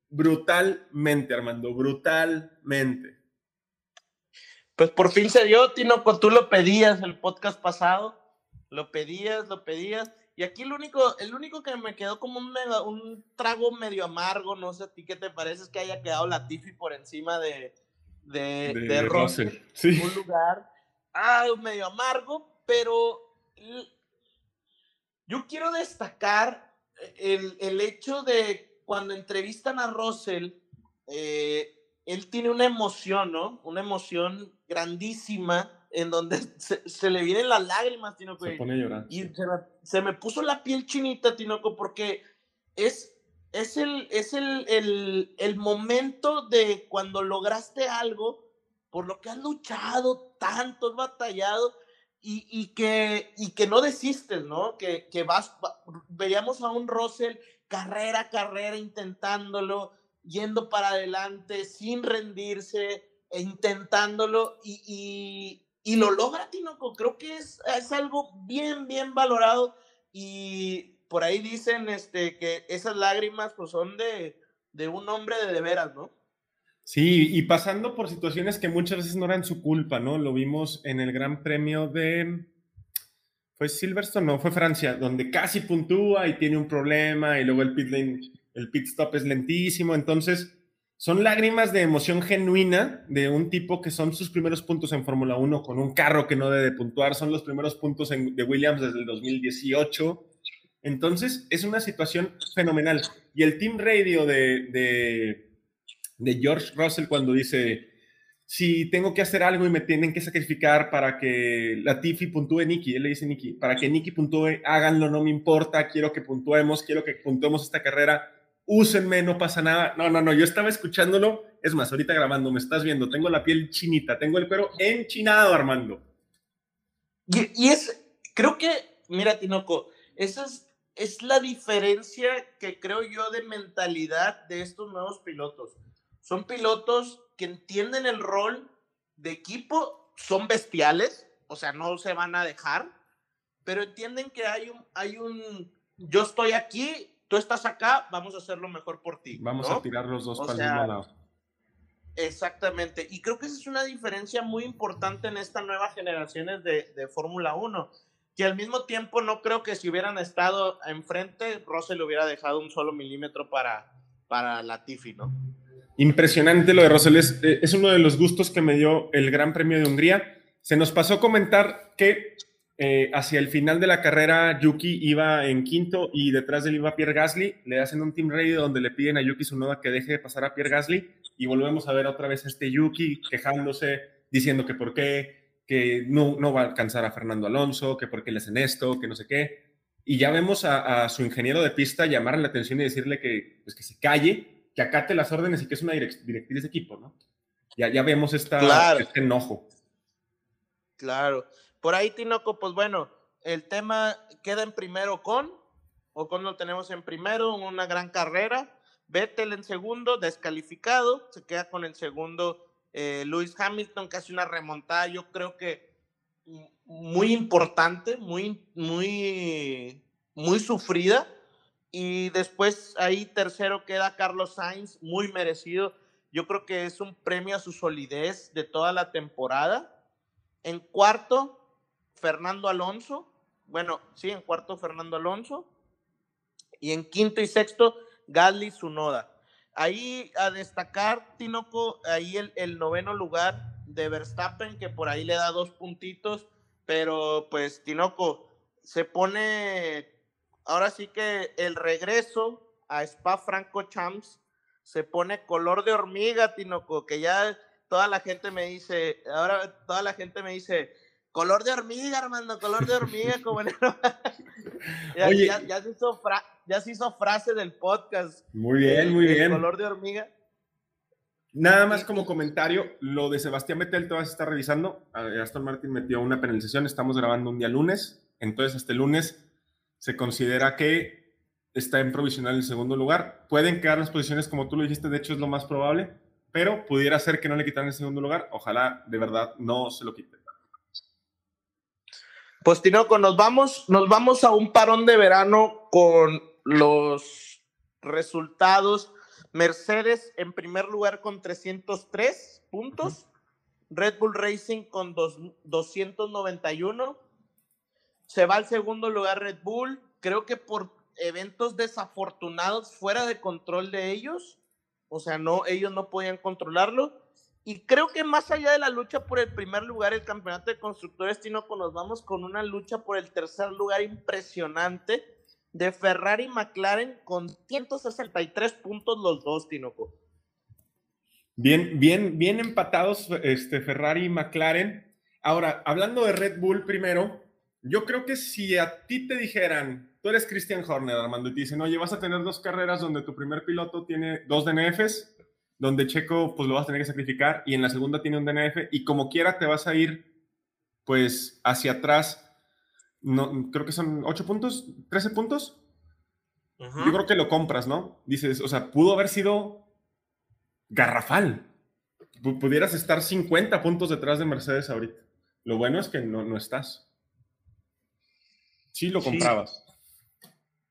brutalmente, Armando, brutalmente. Pues por fin se dio, Tino, tú lo pedías el podcast pasado, lo pedías, lo pedías, y aquí el único, el único que me quedó como un, un trago medio amargo, no sé a ti qué te parece, es que haya quedado Latifi por encima de, de, de, Sí. Un lugar ah, medio amargo, pero yo quiero destacar el, el hecho de cuando entrevistan a Russell, eh, él tiene una emoción, ¿no? Una emoción grandísima en donde se, le vienen las lágrimas, Tinoco. Se pone a llorar. Y se me, puso la piel chinita, Tinoco, porque es, es, el, es el, el, momento de cuando lograste algo por lo que has luchado tanto, has batallado y, y, que, y que no desistes, ¿no? Que, que vas, veíamos a un Russell carrera carrera intentándolo, yendo para adelante, sin rendirse, e intentándolo y, y lo logra Tinoco. Creo que es, es algo bien, bien valorado y por ahí dicen este, que esas lágrimas pues, son de, de un hombre de de veras, ¿no? Sí, y pasando por situaciones que muchas veces no eran su culpa, ¿no? Lo vimos en el Gran Premio de... Fue Silverstone, no, fue Francia, donde casi puntúa y tiene un problema y luego el pit, lane, el pit stop es lentísimo, entonces son lágrimas de emoción genuina de un tipo que son sus primeros puntos en Fórmula 1 con un carro que no debe puntuar, son los primeros puntos de Williams desde el 2018. Entonces, es una situación fenomenal. Y el team radio de, de, George Russell cuando dice, si tengo que hacer algo y me tienen que sacrificar para que la Tiffy puntúe Nicky, él le dice Nicky, para que Nicky puntúe, háganlo, no me importa, quiero que puntuemos, quiero que puntuemos esta carrera úsenme, no pasa nada. No, no, no, yo estaba escuchándolo. Es más, ahorita grabando, me estás viendo, tengo la piel chinita, tengo el cuero enchinado, Armando. Y, es, creo que, mira, Tinoco, esa es, es la diferencia que creo yo de mentalidad de estos nuevos pilotos. Son pilotos que entienden el rol de equipo, son bestiales, o sea, no se van a dejar, pero entienden que hay un, hay un, yo estoy aquí, tú estás acá, vamos a hacerlo mejor por ti. Vamos a tirar los dos para el mismo lado. Exactamente, y creo que esa es una diferencia muy importante en esta nueva generaciones de, de Fórmula 1, que al mismo tiempo no creo que si hubieran estado enfrente, Russell le hubiera dejado un solo milímetro para, para Latifi, ¿no? Impresionante lo de Russell, es, eh, es uno de los gustos que me dio el Gran Premio de Hungría. Se nos pasó comentar que eh, hacia el final de la carrera, Yuki iba en quinto y detrás de él iba Pierre Gasly. Le hacen un team radio donde le piden a Yuki Tsunoda que deje de pasar a Pierre Gasly y volvemos a ver otra vez a este Yuki quejándose, diciendo que por qué, que no, no va a alcanzar a Fernando Alonso, que por qué le hacen esto, que no sé qué. Y ya vemos a, su ingeniero de pista llamarle la atención y decirle que, pues, que se calle, que acate las órdenes y que es una directriz de equipo, ¿no? Ya, ya vemos esta, este enojo. Claro. Por ahí, Tinoco, pues bueno, el tema queda en primero con, o con lo tenemos en primero, una gran carrera. Vettel en segundo, descalificado, se queda con el segundo eh, Lewis Hamilton, casi una remontada, yo creo que muy importante, muy, muy, muy sufrida. Y después ahí tercero queda Carlos Sainz, muy merecido. Yo creo que es un premio a su solidez de toda la temporada. En cuarto, Fernando Alonso. Bueno, sí, en cuarto, Fernando Alonso. Y en quinto y sexto, Gasly Sunoda. Ahí a destacar, Tinoco, ahí el, el, noveno lugar de Verstappen, que por ahí le da dos puntitos, pero pues Tinoco se pone, ahora sí que el regreso a Spa Franco Champs se pone color de hormiga, Tinoco, que ya toda la gente me dice, ahora toda la gente me dice, color de hormiga, Armando, color de hormiga, como ya, ya, se hizo ya se hizo frase del podcast. Muy bien, muy bien. Color de hormiga. Nada más como comentario, lo de Sebastián Vettel te vas a estar revisando. Aston Martin metió una penalización, estamos grabando un día lunes, entonces este lunes se considera que está en provisional en segundo lugar. Pueden quedar las posiciones como tú lo dijiste, de hecho es lo más probable, pero pudiera ser que no le quitaran el segundo lugar. Ojalá de verdad no se lo quiten. Pues Tinoco, nos vamos, nos vamos a un parón de verano con los resultados. Mercedes en primer lugar con 303 puntos. Red Bull Racing con 291. Se va al segundo lugar Red Bull. Creo que por eventos desafortunados fuera de control de ellos. O sea, no, ellos no podían controlarlo. Y creo que más allá de la lucha por el primer lugar, el campeonato de constructores, Tinoco, nos vamos con una lucha por el tercer lugar impresionante de Ferrari y McLaren con 163 puntos los dos, Tinoco. Bien, bien, bien empatados este, Ferrari y McLaren. Ahora, hablando de Red Bull primero, yo creo que si a ti te dijeran, tú eres Christian Horner, Armando, y te dicen, oye, vas a tener dos carreras donde tu primer piloto tiene dos DNFs, donde Checo pues lo vas a tener que sacrificar, y en la segunda tiene un DNF, y como quiera te vas a ir pues hacia atrás no, creo que son 8 puntos, 13 puntos. Yo creo que lo compras, ¿no? Dices, o sea, pudo haber sido garrafal. pudieras estar 50 puntos detrás de Mercedes ahorita. Lo bueno es que no, no estás. Sí lo comprabas.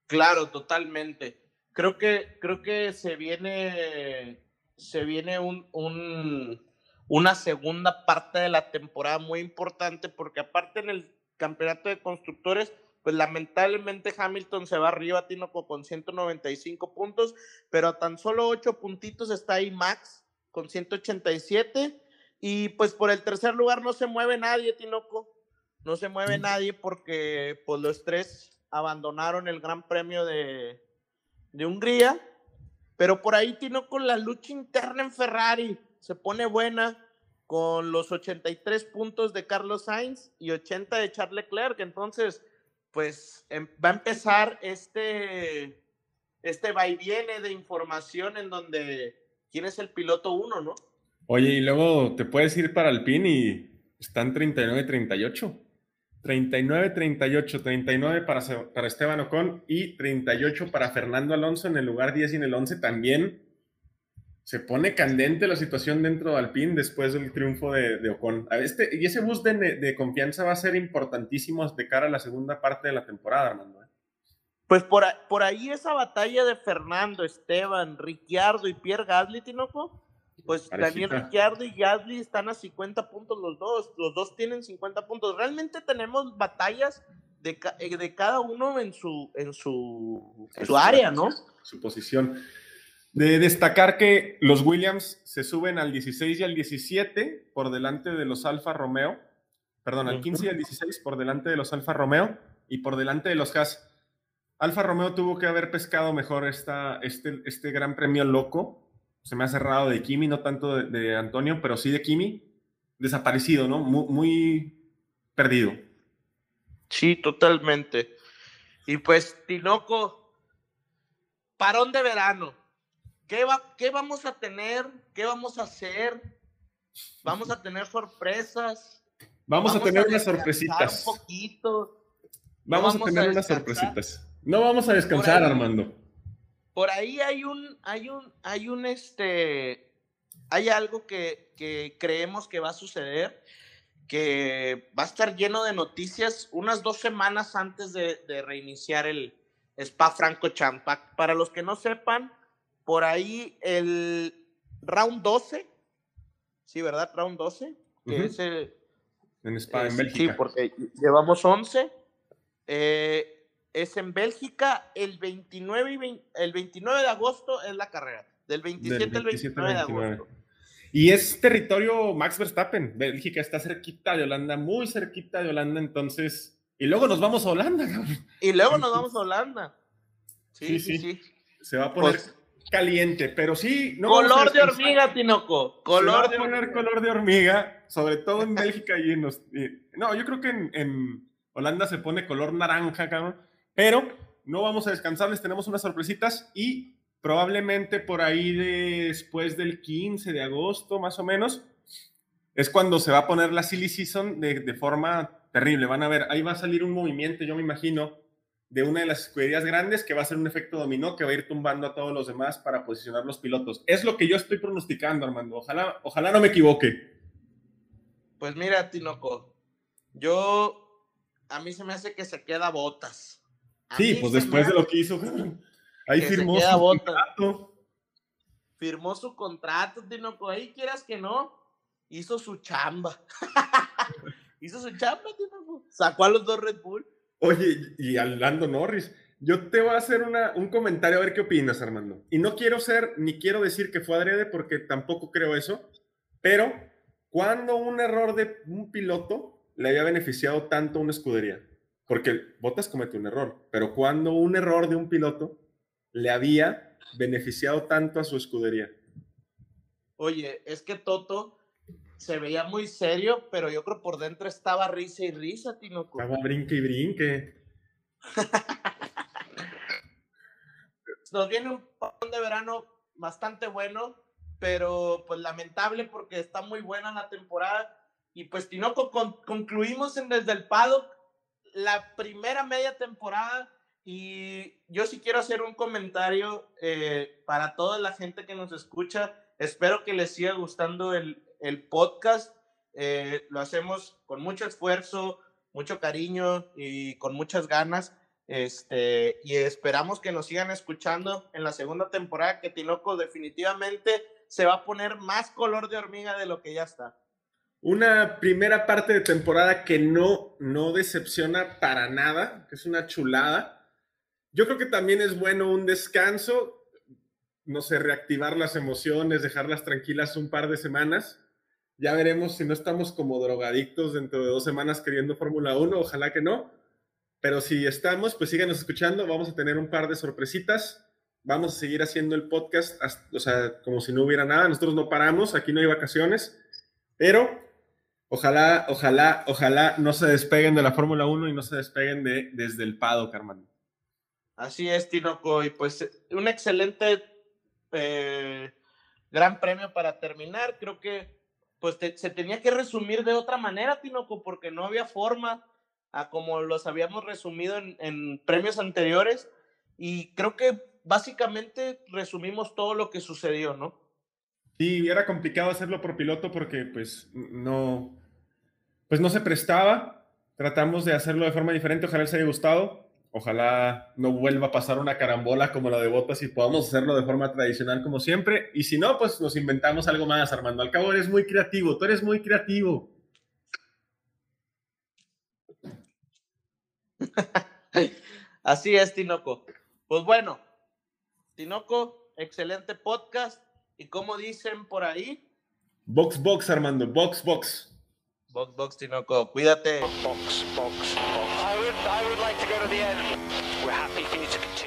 Claro, totalmente. Creo que, creo que se viene, se viene un, un, una segunda parte de la temporada muy importante porque aparte en el campeonato de constructores, pues lamentablemente Hamilton se va arriba, Tinoco, con 195 puntos, pero a tan solo 8 puntitos está ahí Max con 187. Y pues por el tercer lugar no se mueve nadie, Tinoco. No se mueve nadie porque pues los tres abandonaron el Gran Premio de, de Hungría. Pero por ahí, Tinoco, la lucha interna en Ferrari se pone buena con los 83 puntos de Carlos Sainz y 80 de Charles Leclerc. Entonces, pues em, va a empezar este, este va y viene de información en donde quién es el piloto uno, ¿no? Oye, y luego te puedes ir para el PIN y están 39-38. 39-38, 39 para, para Esteban Ocon y 38 para Fernando Alonso en el lugar 10 y en el 11 también se pone candente la situación dentro de Alpine después del triunfo de, Ocon. Este, y ese boost de, confianza va a ser importantísimo de cara a la segunda parte de la temporada, Armando. ¿eh? Pues por, por ahí esa batalla de Fernando, Esteban, Ricciardo y Pierre Gasly, Tinoco, pues Daniel Ricciardo y Gasly están a 50 puntos los dos, los dos tienen 50 puntos. Realmente tenemos batallas de, eh, de cada uno en su, en su, en su área, ¿no? Su posición. De destacar que los Williams se suben al 16 y al 17 por delante de los Alfa Romeo, perdón, al 15 y al 16 por delante de los Alfa Romeo y por delante de los Haas. Alfa Romeo tuvo que haber pescado mejor esta, este, este gran premio loco. Se me ha cerrado de Kimi, no tanto de, Antonio, pero sí de Kimi. Desaparecido, ¿no? Muy, muy perdido. Sí, totalmente. Y pues, Tinoco, parón de verano ¿Qué, va, ¿Qué vamos a tener? ¿Qué vamos a hacer? vamos a tener sorpresas. Vamos, a tener unas sorpresitas. Un poquito. Vamos, vamos a tener a unas sorpresitas. No vamos a descansar. Armando. Por ahí hay un, hay un, hay un, este, hay algo que, que creemos que va a suceder, que va a estar lleno de noticias unas dos semanas antes de, de reiniciar el Spa Franco Champac. Para los que no sepan, por ahí el round 12, sí, ¿verdad? Round 12, que es el, En Spa, en es- Bélgica. Sí, porque llevamos 11. Eh, es en Bélgica el 29, y vein- el 29 de agosto es la carrera. Del 27 Del al 29 de 29. agosto. Y es territorio Max Verstappen. Bélgica está cerquita de Holanda, muy cerquita de Holanda, entonces. Y luego nos vamos a Holanda, cabrón. Y luego nos vamos a Holanda. Sí, Sí, sí. Se va a poner Pues- caliente, pero sí. No color de hormiga, Tinoco. Se va Color a de poner hormiga. color de hormiga, sobre todo en Bélgica y en los. y- no, yo creo que en, en Holanda se pone color naranja, cabrón. Pero no vamos a descansar, les tenemos unas sorpresitas y probablemente por ahí después del 15 de agosto, más o menos, es cuando se va a poner la silly season de, forma terrible. Van a ver, ahí va a salir un movimiento, yo me imagino, de una de las escuderías grandes que va a ser un efecto dominó que va a ir tumbando a todos los demás para posicionar los pilotos. Es lo que yo estoy pronosticando, Armando. Ojalá, ojalá no me equivoque. Pues mira, Tinoco. Yo. A mí se me hace que se queda botas. Sí, pues después de lo que hizo, ahí que firmó su contrato. firmó su contrato, Tinoco. Ahí quieras que no, hizo su chamba. hizo su chamba, Tinoco. Sacó a los dos Red Bull. Oye, y al Lando Norris, yo te voy a hacer una- un comentario a ver qué opinas, Armando. Y no quiero ser, ni quiero decir que fue adrede porque tampoco creo eso, pero cuando un error de un piloto le había beneficiado tanto a una escudería? Porque Bottas comete un error, pero cuando un error de un piloto le había beneficiado tanto a su escudería. Oye, es que Toto se veía muy serio, pero yo creo por dentro estaba risa y risa, Tinoco. Estaba brinque y brinque. Nos viene un parón de verano bastante bueno, pero pues lamentable porque está muy buena la temporada. Y pues Tinoco, con- concluimos en desde el paddock la primera media temporada y yo sí quiero hacer un comentario eh, para toda la gente que nos escucha. Espero que les siga gustando el, el podcast. Eh, lo hacemos con mucho esfuerzo, mucho cariño y con muchas ganas. Este, y esperamos que nos sigan escuchando en la segunda temporada, que Tinoco definitivamente se va a poner más color de hormiga de lo que ya está. Una primera parte de temporada que no, no decepciona para nada, que es una chulada. Yo creo que también es bueno un descanso, no sé, reactivar las emociones, dejarlas tranquilas un par de semanas. Ya veremos si no estamos como drogadictos dentro de dos semanas queriendo Fórmula 1, ojalá que no. Pero si estamos, pues síganos escuchando, vamos a tener un par de sorpresitas. Vamos a seguir haciendo el podcast, hasta- o sea, como si no hubiera nada. Nosotros no paramos, aquí no hay vacaciones. Pero ojalá, ojalá, ojalá no se despeguen de la Fórmula 1 y no se despeguen de, desde el Pado, Carmán. Así es, Tinoco, y pues un excelente eh, gran premio para terminar. Creo que pues te- se tenía que resumir de otra manera, Tinoco, porque no había forma a como los habíamos resumido en, en premios anteriores. Y creo que básicamente resumimos todo lo que sucedió, ¿no? Sí, era complicado hacerlo por piloto porque pues no, pues no se prestaba. Tratamos de hacerlo de forma diferente, ojalá les haya gustado. Ojalá no vuelva a pasar una carambola como la de Botas y podamos hacerlo de forma tradicional como siempre. Y si no, pues nos inventamos algo más, Armando. Al cabo eres muy creativo, tú eres muy creativo. Así es, Tinoco. Pues bueno, Tinoco, excelente podcast. Y como dicen por ahí, Box, box, Armando, box, box. Box Box Tinoco, cuídate. Box, box, box. I would, I would like to go to the end. We're happy for you to.